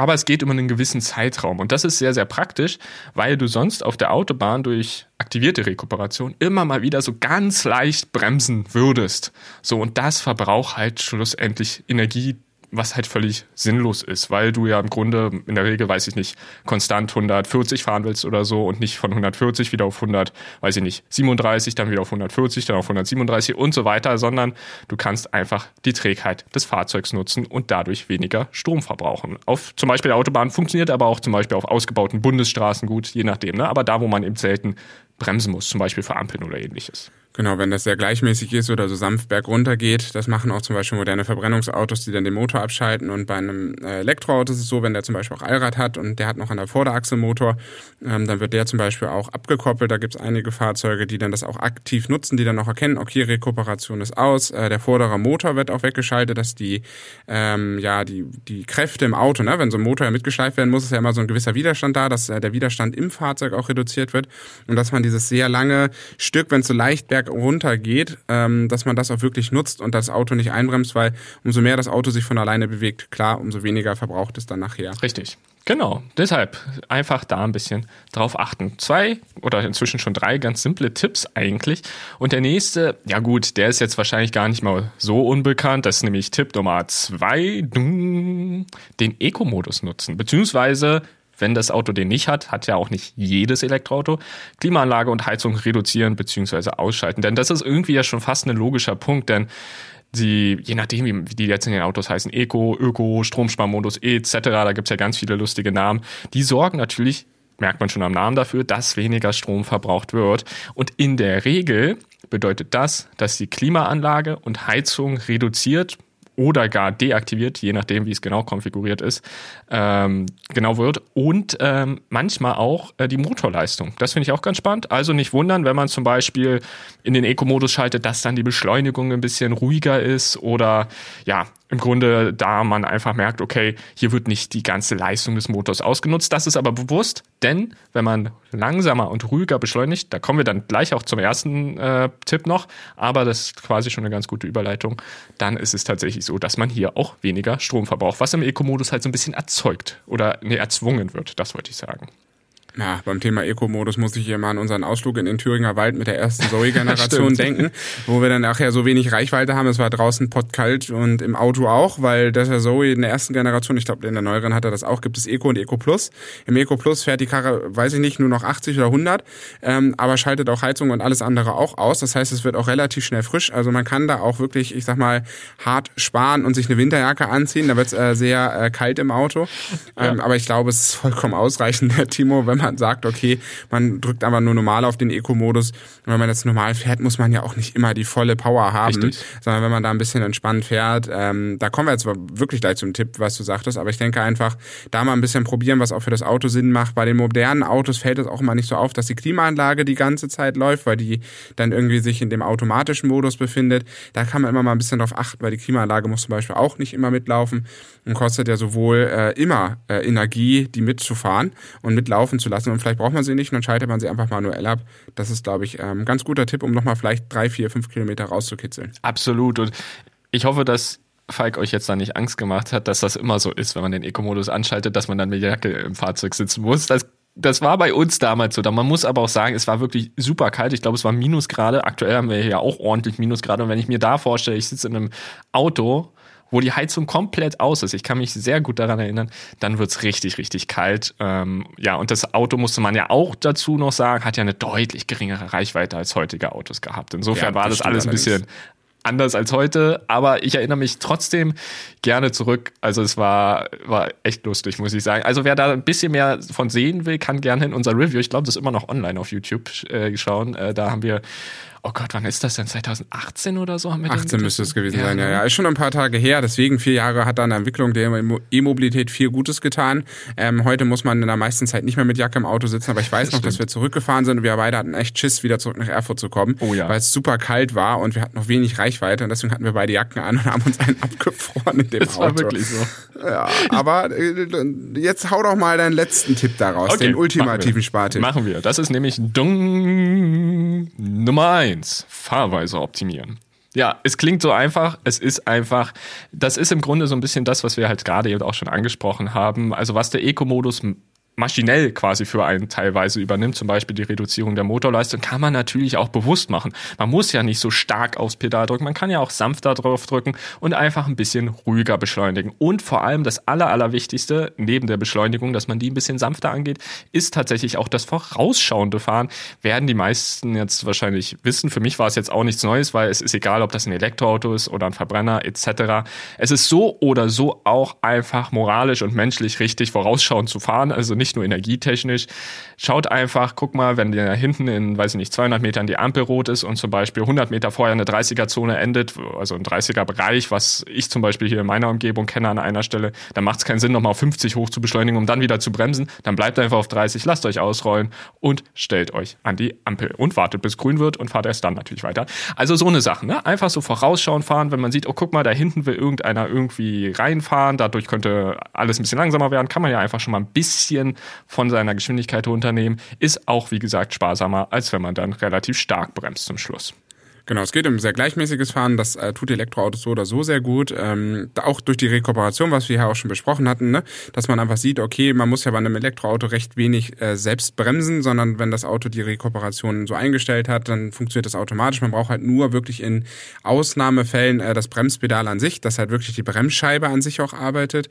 Speaker 2: Aber es geht über einen gewissen Zeitraum. Und das ist sehr, sehr praktisch, weil du sonst auf der Autobahn durch aktivierte Rekuperation immer mal wieder so ganz leicht bremsen würdest. So, und das verbraucht halt schlussendlich Energie, was halt völlig sinnlos ist, weil du ja im Grunde in der Regel, weiß ich nicht, konstant 140 fahren willst oder so und nicht von 140 wieder auf 100, weiß ich nicht, 37, dann wieder auf 140, dann auf 137 und so weiter, sondern du kannst einfach die Trägheit des Fahrzeugs nutzen und dadurch weniger Strom verbrauchen. Auf zum Beispiel der Autobahn funktioniert aber auch zum Beispiel auf ausgebauten Bundesstraßen gut, je nachdem, ne? aber da, wo man eben selten bremsen muss, zum Beispiel für Ampeln oder ähnliches.
Speaker 1: Genau, wenn das sehr gleichmäßig ist oder so sanft bergunter geht, das machen auch zum Beispiel moderne Verbrennungsautos, die dann den Motor abschalten. Und bei einem äh, Elektroauto ist es so, wenn der zum Beispiel auch Allrad hat und der hat noch an der Vorderachse Motor, ähm, dann wird der zum Beispiel auch abgekoppelt. Da gibt es einige Fahrzeuge, die dann das auch aktiv nutzen, die dann auch erkennen, okay, Rekuperation ist aus, äh, der vordere Motor wird auch weggeschaltet, dass die, ähm, ja, die, die Kräfte im Auto, ne, wenn so ein Motor ja mitgeschleift werden muss, ist ja immer so ein gewisser Widerstand da, dass äh, der Widerstand im Fahrzeug auch reduziert wird und dass man dieses sehr lange Stück, wenn es so leicht berg runter geht, ähm, dass man das auch wirklich nutzt und das Auto nicht einbremst, weil umso mehr das Auto sich von alleine bewegt, klar, umso weniger verbraucht es dann nachher.
Speaker 2: Richtig. Genau, deshalb einfach da ein bisschen drauf achten. Zwei oder inzwischen schon drei ganz simple Tipps eigentlich. Und der nächste, ja gut, der ist jetzt wahrscheinlich gar nicht mal so unbekannt. Das ist nämlich Tipp Nummer zwei, den Eco-Modus nutzen. Beziehungsweise wenn das Auto den nicht hat, hat ja auch nicht jedes Elektroauto, Klimaanlage und Heizung reduzieren bzw. ausschalten. Denn das ist irgendwie ja schon fast ein logischer Punkt, denn die, je nachdem, wie die jetzt in den Autos heißen, Eco, Öko, Stromsparmodus etc., da gibt's ja ganz viele lustige Namen, die sorgen natürlich, merkt man schon am Namen dafür, dass weniger Strom verbraucht wird. Und in der Regel bedeutet das, dass die Klimaanlage und Heizung reduziert oder gar deaktiviert, je nachdem, wie es genau konfiguriert ist, ähm, genau wird. Und ähm, manchmal auch äh, die Motorleistung. Das finde ich auch ganz spannend. Also nicht wundern, wenn man zum Beispiel in den Eco-Modus schaltet, dass dann die Beschleunigung ein bisschen ruhiger ist oder ja, im Grunde, da man einfach merkt, okay, hier wird nicht die ganze Leistung des Motors ausgenutzt. Das ist aber bewusst, denn wenn man langsamer und ruhiger beschleunigt, da kommen wir dann gleich auch zum ersten äh, Tipp noch, aber das ist quasi schon eine ganz gute Überleitung, dann ist es tatsächlich so, dass man hier auch weniger Strom verbraucht, was im Eco-Modus halt so ein bisschen erzeugt oder nee, erzwungen wird, das wollte ich sagen.
Speaker 1: Ja, beim Thema Eco-Modus muss ich hier mal an unseren Ausflug in den Thüringer Wald mit der ersten Zoe-Generation *laughs* denken, wo wir dann nachher so wenig Reichweite haben. Es war draußen pottkalt und im Auto auch, weil das ja Zoe in der ersten Generation, ich glaube in der neueren hat er das auch, gibt es Eco und Eco Plus. Im Eco Plus fährt die Karre, weiß ich nicht, nur noch 80 oder 100, ähm, aber schaltet auch Heizung und alles andere auch aus. Das heißt, es wird auch relativ schnell frisch. Also man kann da auch wirklich, ich sag mal, hart sparen und sich eine Winterjacke anziehen. Da wird es äh, sehr äh, kalt im Auto. Ähm, ja. Aber ich glaube, es ist vollkommen ausreichend, *laughs* Timo, wenn man sagt, okay, man drückt aber nur normal auf den Eco-Modus. Und wenn man jetzt normal fährt, muss man ja auch nicht immer die volle Power haben, Richtig. sondern wenn man da ein bisschen entspannt fährt, ähm, da kommen wir jetzt wirklich gleich zum Tipp, was du sagtest, aber ich denke einfach, da mal ein bisschen probieren, was auch für das Auto Sinn macht. Bei den modernen Autos fällt es auch immer nicht so auf, dass die Klimaanlage die ganze Zeit läuft, weil die dann irgendwie sich in dem automatischen Modus befindet. Da kann man immer mal ein bisschen drauf achten, weil die Klimaanlage muss zum Beispiel auch nicht immer mitlaufen und kostet ja sowohl äh, immer äh, Energie, die mitzufahren und mitlaufen zu lassen. Und vielleicht braucht man sie nicht und dann schaltet man sie einfach manuell ab. Das ist, glaube ich, ein ähm, ganz guter Tipp, um nochmal vielleicht drei, vier, fünf Kilometer rauszukitzeln.
Speaker 2: Absolut. Und ich hoffe, dass Falk euch jetzt da nicht Angst gemacht hat, dass das immer so ist, wenn man den Eco-Modus anschaltet, dass man dann mit Jacke im Fahrzeug sitzen muss. Das das war bei uns damals so. Man muss aber auch sagen, es war wirklich super kalt. Ich glaube, es war Minusgrade. Aktuell haben wir ja auch ordentlich Minusgrade. Und wenn ich mir da vorstelle, ich sitze in einem Auto wo die Heizung komplett aus ist, ich kann mich sehr gut daran erinnern, dann wird's richtig, richtig kalt. Ähm, ja, und das Auto musste man ja auch dazu noch sagen, hat ja eine deutlich geringere Reichweite als heutige Autos gehabt. Insofern ja, war das, das alles ein bisschen anders als heute, aber ich erinnere mich trotzdem gerne zurück. Also es war, war echt lustig, muss ich sagen. Also wer da ein bisschen mehr von sehen will, kann gerne in unser Review, ich glaube, das ist immer noch online auf YouTube, äh, schauen. Äh, da haben wir oh Gott, wann ist das denn? 2018 oder so
Speaker 1: haben wir 18 müsste es gewesen ja, sein, ja, ja. Ist schon ein paar Tage her, deswegen vier Jahre hat dann Entwicklung der E-Mobilität viel Gutes getan. Ähm, heute muss man in der meisten Zeit nicht mehr mit Jacke im Auto sitzen, aber ich weiß noch, dass wir zurückgefahren sind und wir beide hatten echt Schiss, wieder zurück nach Erfurt zu kommen, oh, ja. weil es super kalt war und wir hatten noch wenig Reichweite und deswegen hatten wir beide Jacken an und haben uns einen *laughs* abgefroren in dem das Auto. Das war wirklich so. Ja, aber äh, jetzt hau doch mal deinen letzten Tipp daraus, okay, den ultimativen Spartipp.
Speaker 2: Machen wir. Das ist nämlich Dung Nummer 1. 1. Fahrweise optimieren. Ja, es klingt so einfach, es ist einfach, das ist im Grunde so ein bisschen das, was wir halt gerade eben auch schon angesprochen haben. Also was der Eco-Modus maschinell quasi für einen teilweise übernimmt, zum Beispiel die Reduzierung der Motorleistung, kann man natürlich auch bewusst machen. Man muss ja nicht so stark aufs Pedal drücken, man kann ja auch sanfter drauf drücken und einfach ein bisschen ruhiger beschleunigen. Und vor allem das Aller, Allerwichtigste, neben der Beschleunigung, dass man die ein bisschen sanfter angeht, ist tatsächlich auch das vorausschauende Fahren. Werden die meisten jetzt wahrscheinlich wissen. Für mich war es jetzt auch nichts Neues, weil es ist egal, ob das ein Elektroauto ist oder ein Verbrenner etc. Es ist so oder so auch einfach moralisch und menschlich richtig vorausschauend zu fahren. Also nicht nur energietechnisch. Schaut einfach, guck mal, wenn da hinten in, weiß ich nicht, 200 Metern die Ampel rot ist und zum Beispiel 100 Meter vorher eine 30er-Zone endet, also ein 30er-Bereich, was ich zum Beispiel hier in meiner Umgebung kenne an einer Stelle, dann macht es keinen Sinn, nochmal auf 50 hoch zu beschleunigen, um dann wieder zu bremsen. Dann bleibt einfach auf 30, lasst euch ausrollen und stellt euch an die Ampel und wartet, bis grün wird und fahrt erst dann natürlich weiter. Also so eine Sache, ne? Einfach so vorausschauen fahren, wenn man sieht, oh guck mal, da hinten will irgendeiner irgendwie reinfahren, dadurch könnte alles ein bisschen langsamer werden, kann man ja einfach schon mal ein bisschen von seiner Geschwindigkeit runternehmen, ist auch, wie gesagt, sparsamer, als wenn man dann relativ stark bremst zum Schluss.
Speaker 1: Genau, es geht um sehr gleichmäßiges Fahren. Das äh, tut Elektroautos so oder so sehr gut. Ähm, auch durch die Rekuperation, was wir ja auch schon besprochen hatten, ne? dass man einfach sieht, okay, man muss ja bei einem Elektroauto recht wenig äh, selbst bremsen, sondern wenn das Auto die Rekuperation so eingestellt hat, dann funktioniert das automatisch. Man braucht halt nur wirklich in Ausnahmefällen äh, das Bremspedal an sich, dass halt wirklich die Bremsscheibe an sich auch arbeitet.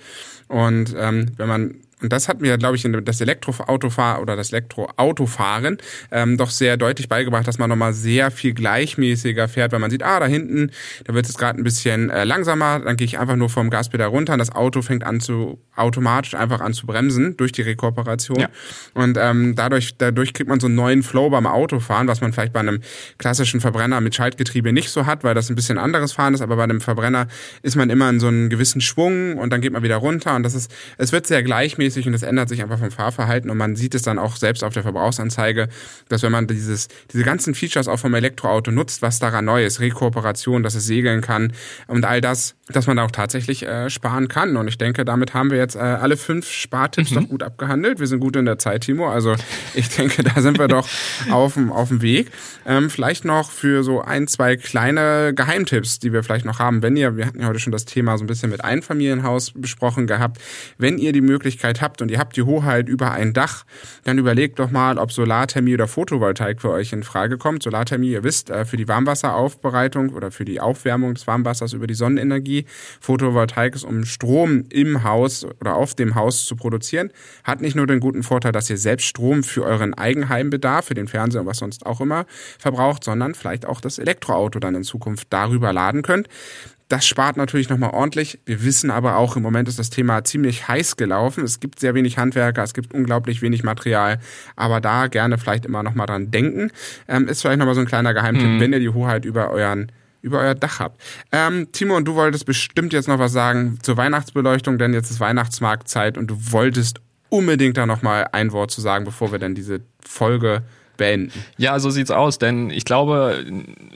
Speaker 1: Und ähm, wenn man und das hat mir, glaube ich, das Elektroautofahren oder das Elektroautofahren ähm, doch sehr deutlich beigebracht, dass man nochmal sehr viel gleichmäßiger fährt, weil man sieht, ah, da hinten, da wird es gerade ein bisschen äh, langsamer, dann gehe ich einfach nur vom Gaspedal runter und das Auto fängt an zu automatisch einfach an zu bremsen durch die Rekuperation. Ja. Und ähm, dadurch, dadurch kriegt man so einen neuen Flow beim Autofahren, was man vielleicht bei einem klassischen Verbrenner mit Schaltgetriebe nicht so hat, weil das ein bisschen anderes Fahren ist, aber bei einem Verbrenner ist man immer in so einem gewissen Schwung und dann geht man wieder runter und das ist, es wird sehr gleichmäßig regelmäßig und das ändert sich einfach vom Fahrverhalten und man sieht es dann auch selbst auf der Verbrauchsanzeige, dass wenn man dieses, diese ganzen Features auch vom Elektroauto nutzt, was daran neu ist, Rekooperation, dass es segeln kann und all das, dass man da auch tatsächlich äh, sparen kann. Und ich denke, damit haben wir jetzt äh, alle fünf Spartipps mhm. doch gut abgehandelt. Wir sind gut in der Zeit, Timo. Also ich *laughs* denke, da sind wir doch auf dem, auf dem Weg. Ähm, vielleicht noch für so ein, zwei kleine Geheimtipps, die wir vielleicht noch haben. Wenn ihr, wir hatten ja heute schon das Thema so ein bisschen mit Einfamilienhaus besprochen gehabt, wenn ihr die Möglichkeit habt und ihr habt die Hoheit über ein Dach, dann überlegt doch mal, ob Solarthermie oder Photovoltaik für euch in Frage kommt. Solarthermie, ihr wisst, äh, für die Warmwasseraufbereitung oder für die Aufwärmung des Warmwassers über die Sonnenenergie Energie. Photovoltaik ist, um Strom im Haus oder auf dem Haus zu produzieren. Hat nicht nur den guten Vorteil, dass ihr selbst Strom für euren Eigenheimbedarf, für den Fernseher und was sonst auch immer verbraucht, sondern vielleicht auch das Elektroauto dann in Zukunft darüber laden könnt. Das spart natürlich nochmal ordentlich. Wir wissen aber auch, im Moment ist das Thema ziemlich heiß gelaufen. Es gibt sehr wenig Handwerker, es gibt unglaublich wenig Material. Aber da gerne vielleicht immer nochmal dran denken. Ähm, ist vielleicht nochmal so ein kleiner Geheimtipp, mhm. wenn ihr die Hoheit über euren über euer Dach habt. Ähm, Timo, und du wolltest bestimmt jetzt noch was sagen zur Weihnachtsbeleuchtung, denn jetzt ist Weihnachtsmarktzeit und du wolltest unbedingt da nochmal ein Wort zu sagen, bevor wir dann diese Folge beenden.
Speaker 2: Ja, so sieht's aus, denn ich glaube,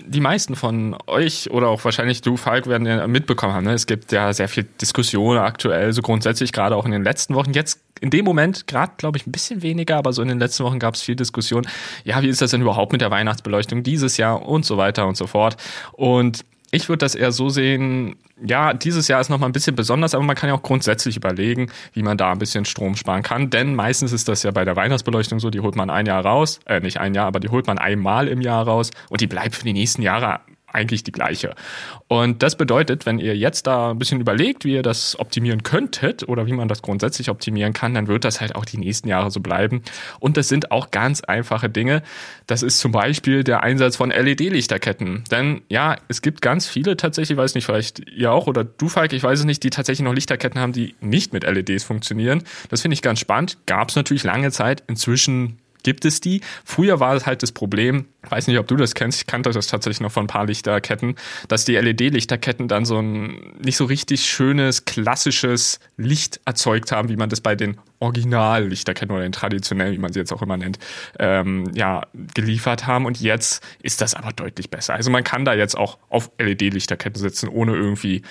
Speaker 2: die meisten von euch oder auch wahrscheinlich du, Falk, werden ja mitbekommen haben. Ne? Es gibt ja sehr viel Diskussion aktuell, so grundsätzlich gerade auch in den letzten Wochen. Jetzt in dem Moment gerade, glaube ich, ein bisschen weniger, aber so in den letzten Wochen gab es viel Diskussion. Ja, wie ist das denn überhaupt mit der Weihnachtsbeleuchtung dieses Jahr und so weiter und so fort. Und ich würde das eher so sehen, ja, dieses Jahr ist noch mal ein bisschen besonders, aber man kann ja auch grundsätzlich überlegen, wie man da ein bisschen Strom sparen kann. Denn meistens ist das ja bei der Weihnachtsbeleuchtung so, die holt man ein Jahr raus, äh, nicht ein Jahr, aber die holt man einmal im Jahr raus und die bleibt für die nächsten Jahre eigentlich die gleiche. Und das bedeutet, wenn ihr jetzt da ein bisschen überlegt, wie ihr das optimieren könntet oder wie man das grundsätzlich optimieren kann, dann wird das halt auch die nächsten Jahre so bleiben. Und das sind auch ganz einfache Dinge. Das ist zum Beispiel der Einsatz von LED-Lichterketten. Denn ja, es gibt ganz viele tatsächlich, weiß nicht, vielleicht ihr auch oder du, Falk, ich weiß es nicht, die tatsächlich noch Lichterketten haben, die nicht mit LEDs funktionieren. Das finde ich ganz spannend. Gab es natürlich lange Zeit. Inzwischen gibt es die. Früher war es halt das Problem, weiß nicht, ob du das kennst, ich kannte das tatsächlich noch von ein paar Lichterketten, dass die LED-Lichterketten dann so ein nicht so richtig schönes, klassisches Licht erzeugt haben, wie man das bei den Original-Lichterketten oder den traditionellen, wie man sie jetzt auch immer nennt, ähm, ja, geliefert haben. Und jetzt ist das aber deutlich besser. Also man kann da jetzt auch auf LED-Lichterketten sitzen, ohne irgendwie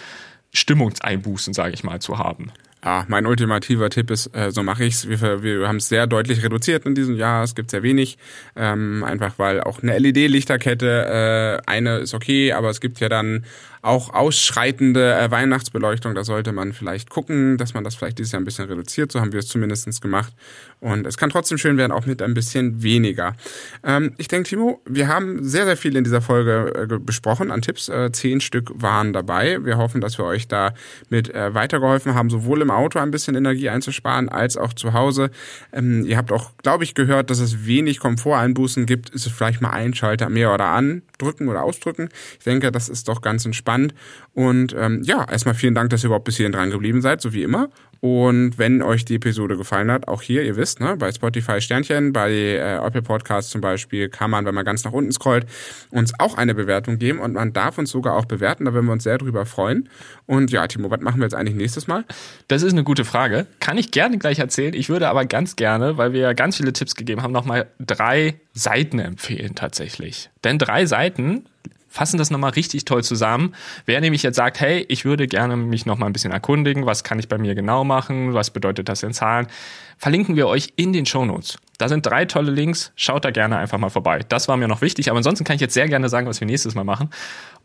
Speaker 2: Stimmungseinbußen, sage ich mal, zu haben.
Speaker 1: Ah, mein ultimativer Tipp ist, äh, so mache ich's. Wir, wir haben es sehr deutlich reduziert in diesem Jahr. Es gibt sehr wenig, ähm, einfach weil auch eine LED-Lichterkette, äh, eine ist okay, aber es gibt ja dann auch ausschreitende äh, Weihnachtsbeleuchtung. Da sollte man vielleicht gucken, dass man das vielleicht dieses Jahr ein bisschen reduziert. So haben wir es zumindest gemacht. Und es kann trotzdem schön werden, auch mit ein bisschen weniger. Ähm, ich denke, Timo, wir haben sehr, sehr viel in dieser Folge äh, besprochen an Tipps. Äh, zehn Stück waren dabei. Wir hoffen, dass wir euch da mit weitergeholfen haben, sowohl im Auto ein bisschen Energie einzusparen, als auch zu Hause. Ähm, ihr habt auch, glaube ich, gehört, dass es wenig Komforteinbußen gibt. Ist es vielleicht mal ein Schalter mehr oder andrücken oder ausdrücken. Ich denke, das ist doch ganz entspannt spannend. Und ähm, ja, erstmal vielen Dank, dass ihr überhaupt bis hierhin dran geblieben seid, so wie immer. Und wenn euch die Episode gefallen hat, auch hier, ihr wisst, ne, bei Spotify Sternchen, bei äh, Apple Podcasts zum Beispiel, kann man, wenn man ganz nach unten scrollt, uns auch eine Bewertung geben und man darf uns sogar auch bewerten, da würden wir uns sehr drüber freuen. Und ja, Timo, was machen wir jetzt eigentlich nächstes Mal?
Speaker 2: Das ist eine gute Frage. Kann ich gerne gleich erzählen. Ich würde aber ganz gerne, weil wir ja ganz viele Tipps gegeben haben, nochmal drei Seiten empfehlen tatsächlich. Denn drei Seiten fassen das nochmal richtig toll zusammen. Wer nämlich jetzt sagt, hey, ich würde gerne mich nochmal ein bisschen erkundigen, was kann ich bei mir genau machen, was bedeutet das in Zahlen, verlinken wir euch in den Show Notes. Da sind drei tolle Links, schaut da gerne einfach mal vorbei. Das war mir noch wichtig, aber ansonsten kann ich jetzt sehr gerne sagen, was wir nächstes Mal machen.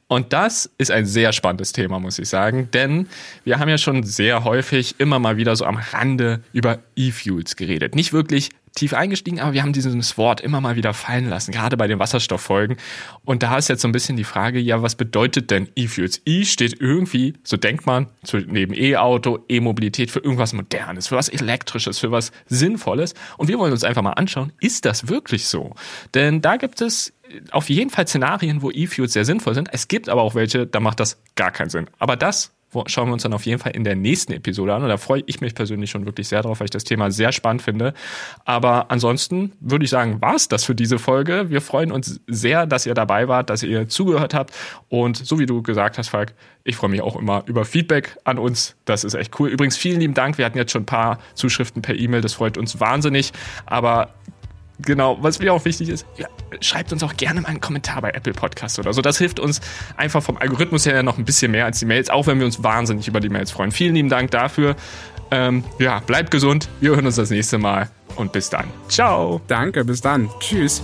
Speaker 2: Und das ist ein sehr spannendes Thema, muss ich sagen, denn wir haben ja schon sehr häufig immer mal wieder so am Rande über E-Fuels geredet. Nicht wirklich tief eingestiegen, aber wir haben dieses Wort immer mal wieder fallen lassen, gerade bei den Wasserstofffolgen. Und da ist jetzt so ein bisschen die Frage, ja, was bedeutet denn E-Fuels? E steht irgendwie, so denkt man, neben E-Auto, E-Mobilität für irgendwas Modernes, für was Elektrisches, für was Sinnvolles. Und wir wollen uns einfach mal anschauen, ist das wirklich so? Denn da gibt es auf jeden Fall Szenarien, wo E-Fuels sehr sinnvoll sind. Es gibt aber auch welche, da macht das gar keinen Sinn. Aber das schauen wir uns dann auf jeden Fall in der nächsten Episode an. Und da freue ich mich persönlich schon wirklich sehr drauf, weil ich das Thema sehr spannend finde. Aber ansonsten würde ich sagen, war es das für diese Folge. Wir freuen uns sehr, dass ihr dabei wart, dass ihr zugehört habt. Und so wie du gesagt hast, Falk, ich freue mich auch immer über Feedback an uns. Das ist echt cool. Übrigens, vielen lieben Dank. Wir hatten jetzt schon ein paar Zuschriften per E-Mail. Das freut uns wahnsinnig. Aber Genau, was mir auch wichtig ist, schreibt uns auch gerne mal einen Kommentar bei Apple Podcasts oder so. Das hilft uns einfach vom Algorithmus her noch ein bisschen mehr als die Mails, auch wenn wir uns wahnsinnig über die Mails freuen. Vielen lieben Dank dafür. Ähm, ja, bleibt gesund. Wir hören uns das nächste Mal und bis dann. Ciao.
Speaker 1: Danke, bis dann. Tschüss.